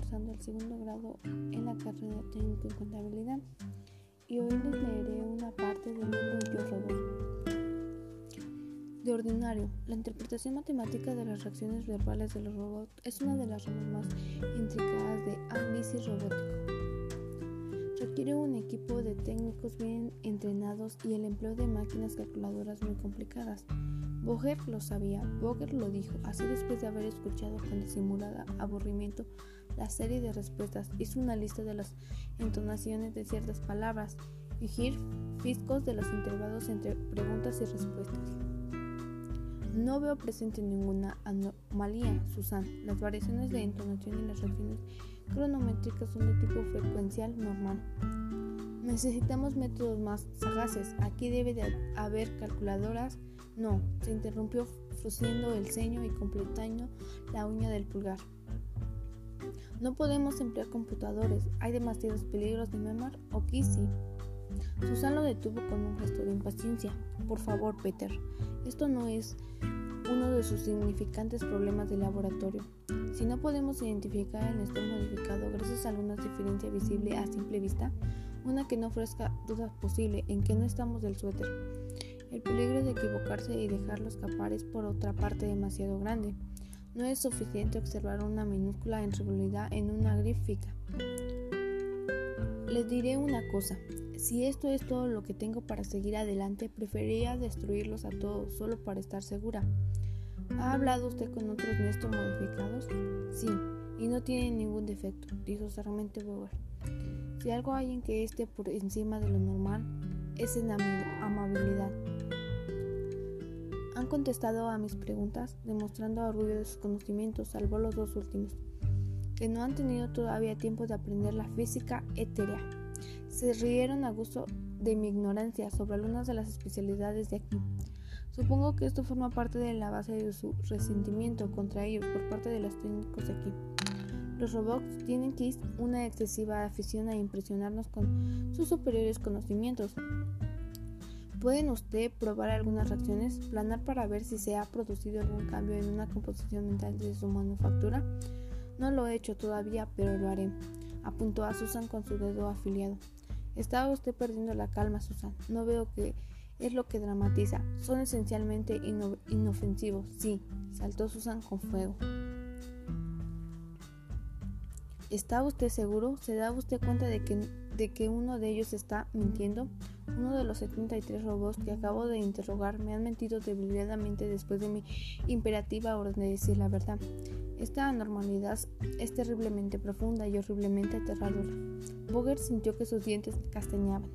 Cursando el segundo grado en la carrera técnico en contabilidad y hoy les leeré una parte del libro Yo Robot. De ordinario, la interpretación matemática de las reacciones verbales de los robots es una de las ramas más intricadas de análisis robótico. Requiere un equipo de técnicos bien entrenados y el empleo de máquinas calculadoras muy complicadas. Boger lo sabía, Boger lo dijo, así después de haber escuchado con disimulada aburrimiento la serie de respuestas, hizo una lista de las entonaciones de ciertas palabras y fiscos de los intervalos entre preguntas y respuestas. No veo presente ninguna anomalía, Susan. Las variaciones de entonación y las reacciones cronométricas son de tipo frecuencial normal. Necesitamos métodos más sagaces. Aquí debe de haber calculadoras no, se interrumpió frunciendo el ceño y completando la uña del pulgar. No podemos emplear computadores, hay demasiados peligros de memar o sí. Susan lo detuvo con un gesto de impaciencia. Por favor, Peter, esto no es uno de sus significantes problemas de laboratorio. Si no podemos identificar el Néstor modificado gracias a alguna diferencia visible a simple vista, una que no ofrezca duda posible en que no estamos del suéter, el peligro de equivocarse y dejarlo escapar es por otra parte demasiado grande. No es suficiente observar una minúscula irregularidad en una gráfica. Les diré una cosa. Si esto es todo lo que tengo para seguir adelante, preferiría destruirlos a todos solo para estar segura. ¿Ha hablado usted con otros Néstor modificados? Sí, y no tienen ningún defecto, dijo seriamente Bower. Si algo hay en que esté por encima de lo normal, es en amabilidad. Han contestado a mis preguntas, demostrando orgullo de sus conocimientos, salvo los dos últimos, que no han tenido todavía tiempo de aprender la física etérea. Se rieron a gusto de mi ignorancia sobre algunas de las especialidades de aquí. Supongo que esto forma parte de la base de su resentimiento contra ellos por parte de los técnicos de aquí. Los robots tienen que una excesiva afición a impresionarnos con sus superiores conocimientos, ¿Pueden usted probar algunas reacciones, planar para ver si se ha producido algún cambio en una composición mental de su manufactura? No lo he hecho todavía, pero lo haré, apuntó a Susan con su dedo afiliado. Estaba usted perdiendo la calma, Susan. No veo que es lo que dramatiza. Son esencialmente inofensivos. Sí, saltó Susan con fuego. ¿Está usted seguro? ¿Se da usted cuenta de que, de que uno de ellos está mintiendo? Uno de los 73 robots que acabo de interrogar me han mentido deliberadamente después de mi imperativa orden de decir la verdad. Esta anormalidad es terriblemente profunda y horriblemente aterradora. Boger sintió que sus dientes castañaban.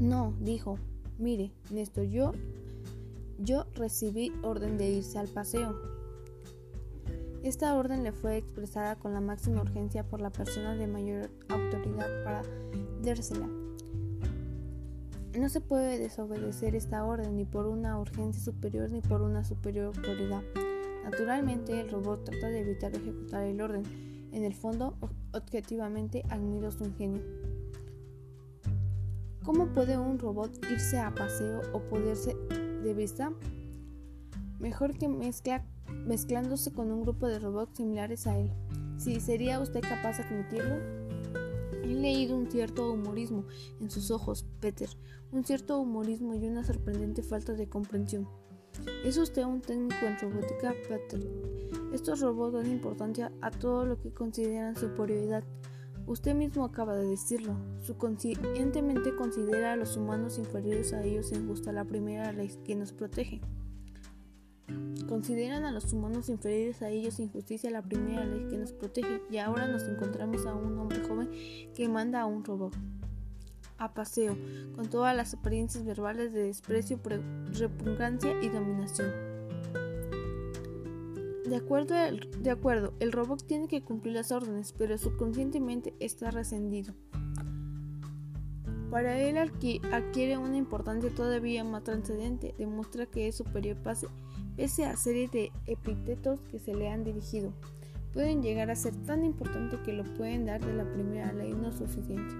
No, dijo. Mire, Néstor, yo, yo recibí orden de irse al paseo. Esta orden le fue expresada con la máxima urgencia por la persona de mayor autoridad para dársela. No se puede desobedecer esta orden ni por una urgencia superior ni por una superior autoridad. Naturalmente, el robot trata de evitar ejecutar el orden. En el fondo, objetivamente, admiro su ingenio. ¿Cómo puede un robot irse a paseo o poderse de vista? Mejor que mezclándose con un grupo de robots similares a él. Si sería usted capaz de admitirlo, He leído un cierto humorismo en sus ojos, Un cierto humorismo y una sorprendente falta de comprensión. ¿Es usted un técnico en robótica, Peter? Estos robots dan importancia a todo lo que consideran superioridad. Usted mismo acaba de decirlo. Subconscientemente considera a los humanos inferiores a ellos en la primera ley que nos protege. Consideran a los humanos inferiores a ellos injusticia la primera ley que nos protege y ahora nos encontramos a un hombre joven que manda a un robot a paseo, con todas las apariencias verbales de desprecio, repugnancia y dominación. De acuerdo, el, de acuerdo, el robot tiene que cumplir las órdenes, pero subconscientemente está rescendido. Para él adquiere una importancia todavía más trascendente, demuestra que es superior pase pese a serie de epítetos que se le han dirigido, pueden llegar a ser tan importantes que lo pueden dar de la primera ley no suficiente.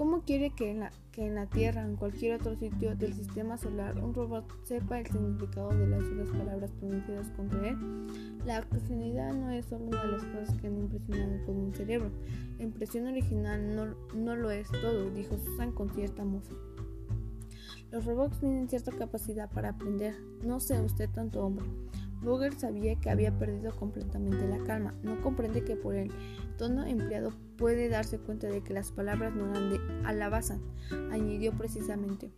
¿Cómo quiere que en, la, que en la Tierra en cualquier otro sitio del sistema solar un robot sepa el significado de las duras palabras pronunciadas contra él? La occasionalidad no es solo una de las cosas que han impresionado con un cerebro. La impresión original no, no lo es todo, dijo Susan con cierta mofa. Los robots tienen cierta capacidad para aprender. No sé usted tanto hombre. Vogel sabía que había perdido completamente la calma. No comprende que por el tono empleado puede darse cuenta de que las palabras no eran de alabaza, añadió precisamente.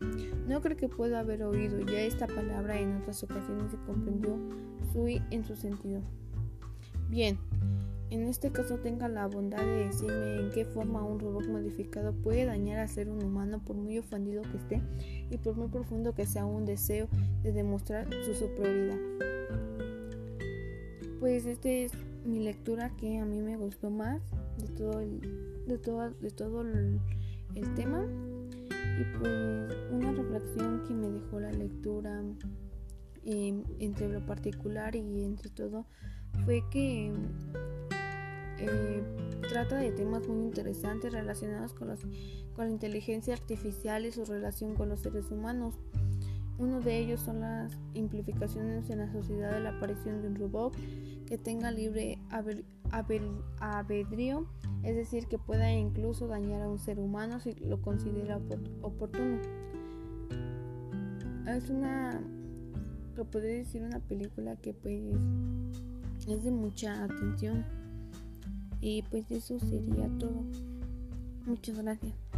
No creo que pueda haber oído ya esta palabra en otras ocasiones y comprendió Sui en su sentido. Bien, en este caso tenga la bondad de decirme en qué forma un robot modificado puede dañar a ser un humano por muy ofendido que esté y por muy profundo que sea un deseo de demostrar su superioridad. Pues esta es mi lectura que a mí me gustó más de todo el, de todo, de todo el, tema y pues una reflexión que me dejó la lectura em, entre lo particular y entre todo fue que eh, trata de temas muy interesantes relacionados con, los, con la inteligencia artificial y su relación con los seres humanos. Uno de ellos son las implicaciones en la sociedad de la aparición de un robot que tenga libre albedrío, es decir, que pueda incluso dañar a un ser humano si lo considera oportuno. Es una, lo podría decir, una película que pues es de mucha atención. Y pues eso sería todo. Muchas gracias.